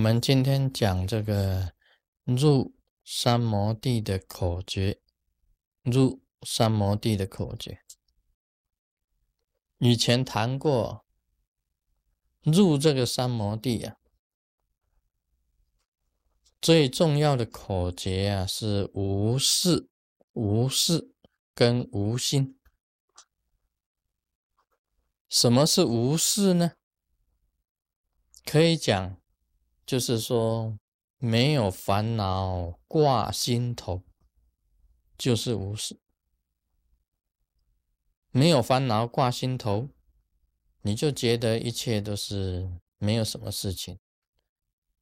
我们今天讲这个入三摩地的口诀，入三摩地的口诀。以前谈过，入这个三摩地啊，最重要的口诀啊是无事、无事跟无心。什么是无事呢？可以讲。就是说，没有烦恼挂心头，就是无事；没有烦恼挂心头，你就觉得一切都是没有什么事情。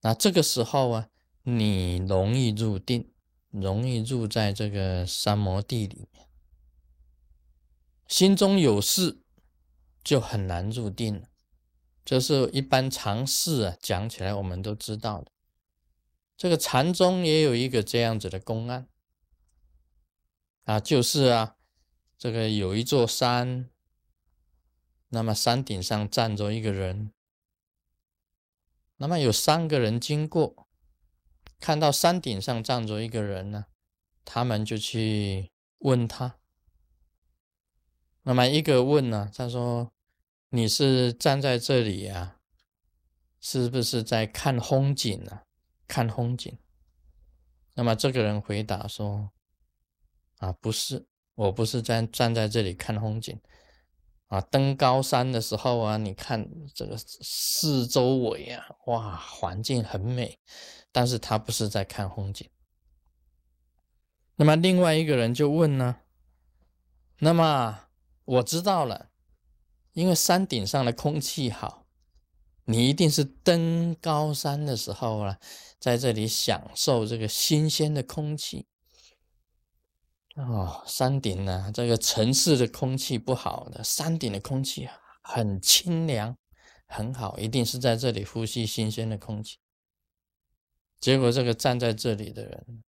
那这个时候啊，你容易入定，容易入在这个三摩地里面。心中有事，就很难入定了。这是一般常识啊，讲起来我们都知道的。这个禅宗也有一个这样子的公案啊，就是啊，这个有一座山，那么山顶上站着一个人，那么有三个人经过，看到山顶上站着一个人呢，他们就去问他。那么一个问呢，他说。你是站在这里呀？是不是在看风景呢？看风景。那么这个人回答说：“啊，不是，我不是在站在这里看风景。啊，登高山的时候啊，你看这个四周围啊，哇，环境很美。但是他不是在看风景。那么另外一个人就问呢：那么我知道了。”因为山顶上的空气好，你一定是登高山的时候啊，在这里享受这个新鲜的空气。哦，山顶呢，这个城市的空气不好的，山顶的空气很清凉，很好，一定是在这里呼吸新鲜的空气。结果这个站在这里的人，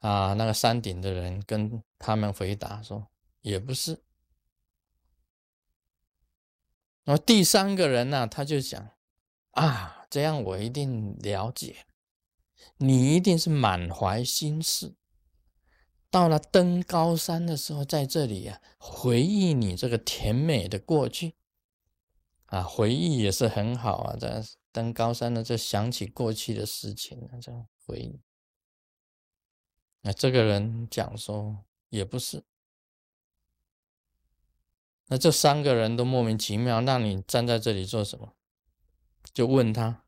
啊，那个山顶的人跟他们回答说，也不是。然后第三个人呢，他就讲啊，这样我一定了解，你一定是满怀心事，到了登高山的时候，在这里呀，回忆你这个甜美的过去啊，回忆也是很好啊，在登高山呢，就想起过去的事情啊，这样回忆。那这个人讲说，也不是。那这三个人都莫名其妙，那你站在这里做什么？就问他，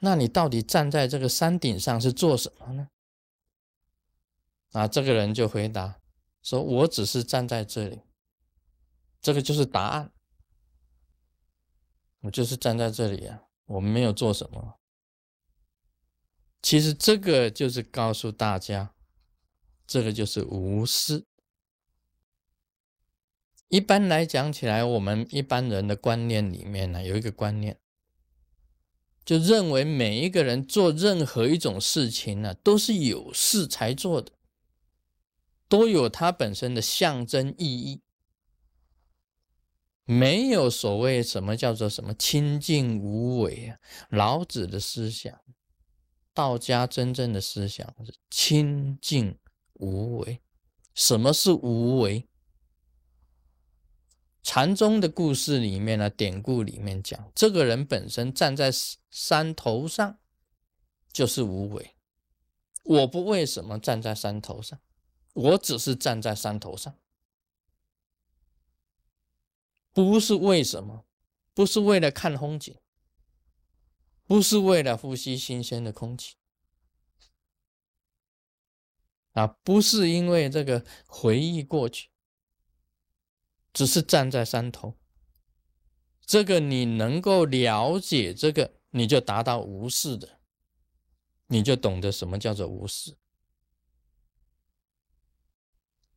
那你到底站在这个山顶上是做什么呢？啊，这个人就回答说：“我只是站在这里。”这个就是答案。我就是站在这里啊，我们没有做什么。其实这个就是告诉大家，这个就是无私。一般来讲起来，我们一般人的观念里面呢，有一个观念，就认为每一个人做任何一种事情呢，都是有事才做的，都有它本身的象征意义，没有所谓什么叫做什么清净无为啊。老子的思想，道家真正的思想是清净无为。什么是无为？禅宗的故事里面呢，典故里面讲，这个人本身站在山头上就是无为。我不为什么站在山头上，我只是站在山头上，不是为什么，不是为了看风景，不是为了呼吸新鲜的空气，啊，不是因为这个回忆过去。只是站在山头，这个你能够了解这个，你就达到无事的，你就懂得什么叫做无事。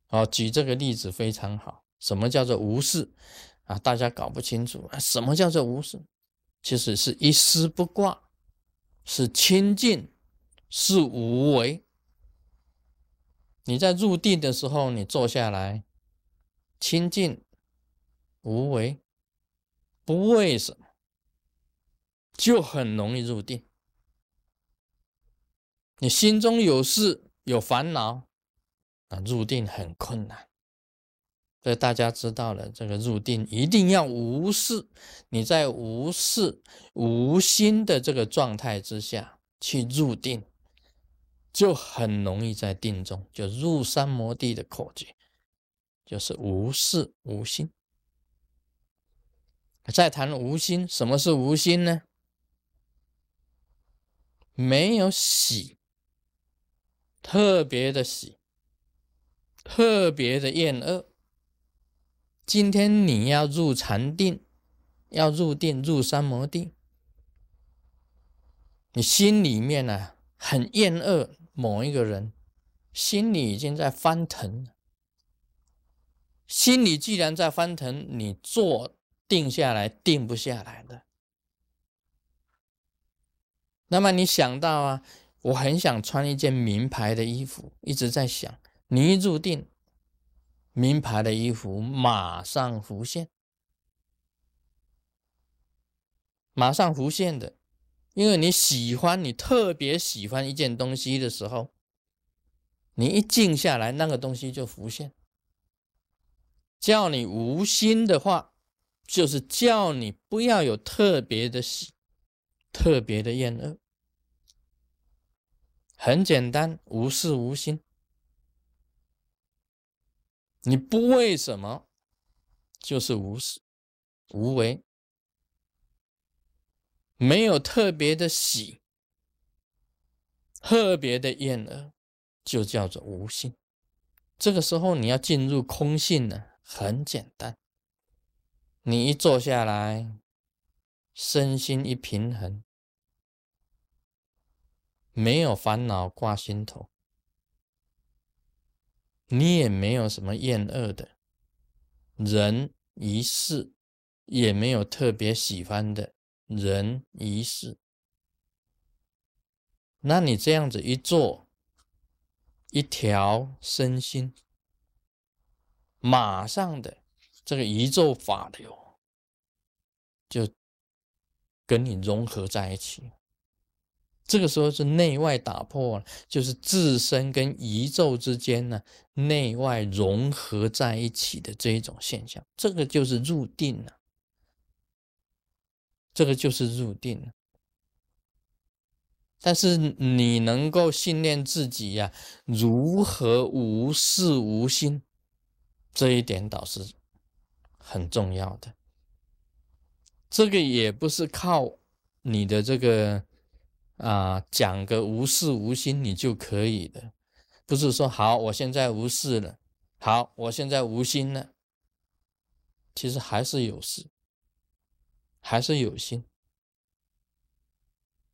好，举这个例子非常好。什么叫做无事啊？大家搞不清楚啊？什么叫做无事？其实是一丝不挂，是清净，是无为。你在入定的时候，你坐下来，清净。无为，不为什么，就很容易入定。你心中有事有烦恼，啊，入定很困难。所以大家知道了，这个入定一定要无事。你在无事无心的这个状态之下去入定，就很容易在定中就入三摩地的口诀，就是无事无心。再谈无心，什么是无心呢？没有喜，特别的喜，特别的厌恶。今天你要入禅定，要入定入三摩地，你心里面呢很厌恶某一个人，心里已经在翻腾。心里既然在翻腾，你做定下来定不下来的。那么你想到啊，我很想穿一件名牌的衣服，一直在想，你一入定。名牌的衣服马上浮现，马上浮现的，因为你喜欢，你特别喜欢一件东西的时候，你一静下来，那个东西就浮现。叫你无心的话，就是叫你不要有特别的喜，特别的厌恶，很简单，无事无心。你不为什么，就是无事无为，没有特别的喜，特别的厌恶，就叫做无心。这个时候你要进入空性呢，很简单。你一坐下来，身心一平衡，没有烦恼挂心头。你也没有什么厌恶的人一事，也没有特别喜欢的人一事。那你这样子一坐，一条身心，马上的这个宇宙法流就跟你融合在一起。这个时候是内外打破了，就是自身跟宇宙之间呢内外融合在一起的这一种现象，这个就是入定了。这个就是入定了。但是你能够训练自己呀，如何无事无心，这一点倒是很重要的。这个也不是靠你的这个。啊，讲个无事无心，你就可以的，不是说好，我现在无事了，好，我现在无心了，其实还是有事，还是有心。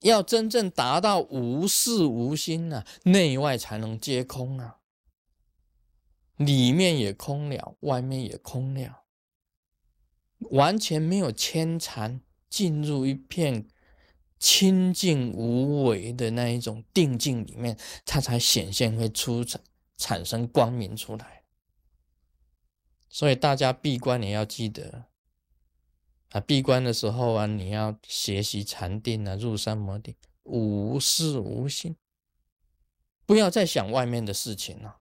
要真正达到无事无心呢，内外才能皆空啊，里面也空了，外面也空了，完全没有牵缠，进入一片。清净无为的那一种定境里面，它才显现会出产产生光明出来。所以大家闭关也要记得啊，闭关的时候啊，你要学习禅定啊，入三摩地，无事无心，不要再想外面的事情了，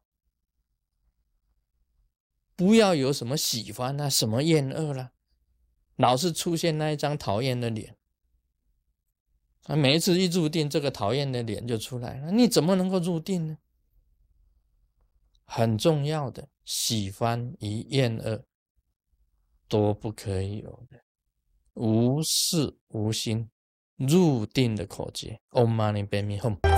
不要有什么喜欢啊，什么厌恶了，老是出现那一张讨厌的脸。啊，每一次一入定，这个讨厌的脸就出来了。你怎么能够入定呢？很重要的，喜欢与厌恶都不可以有的，无事无心，入定的口诀。Om Mani Padme Hum。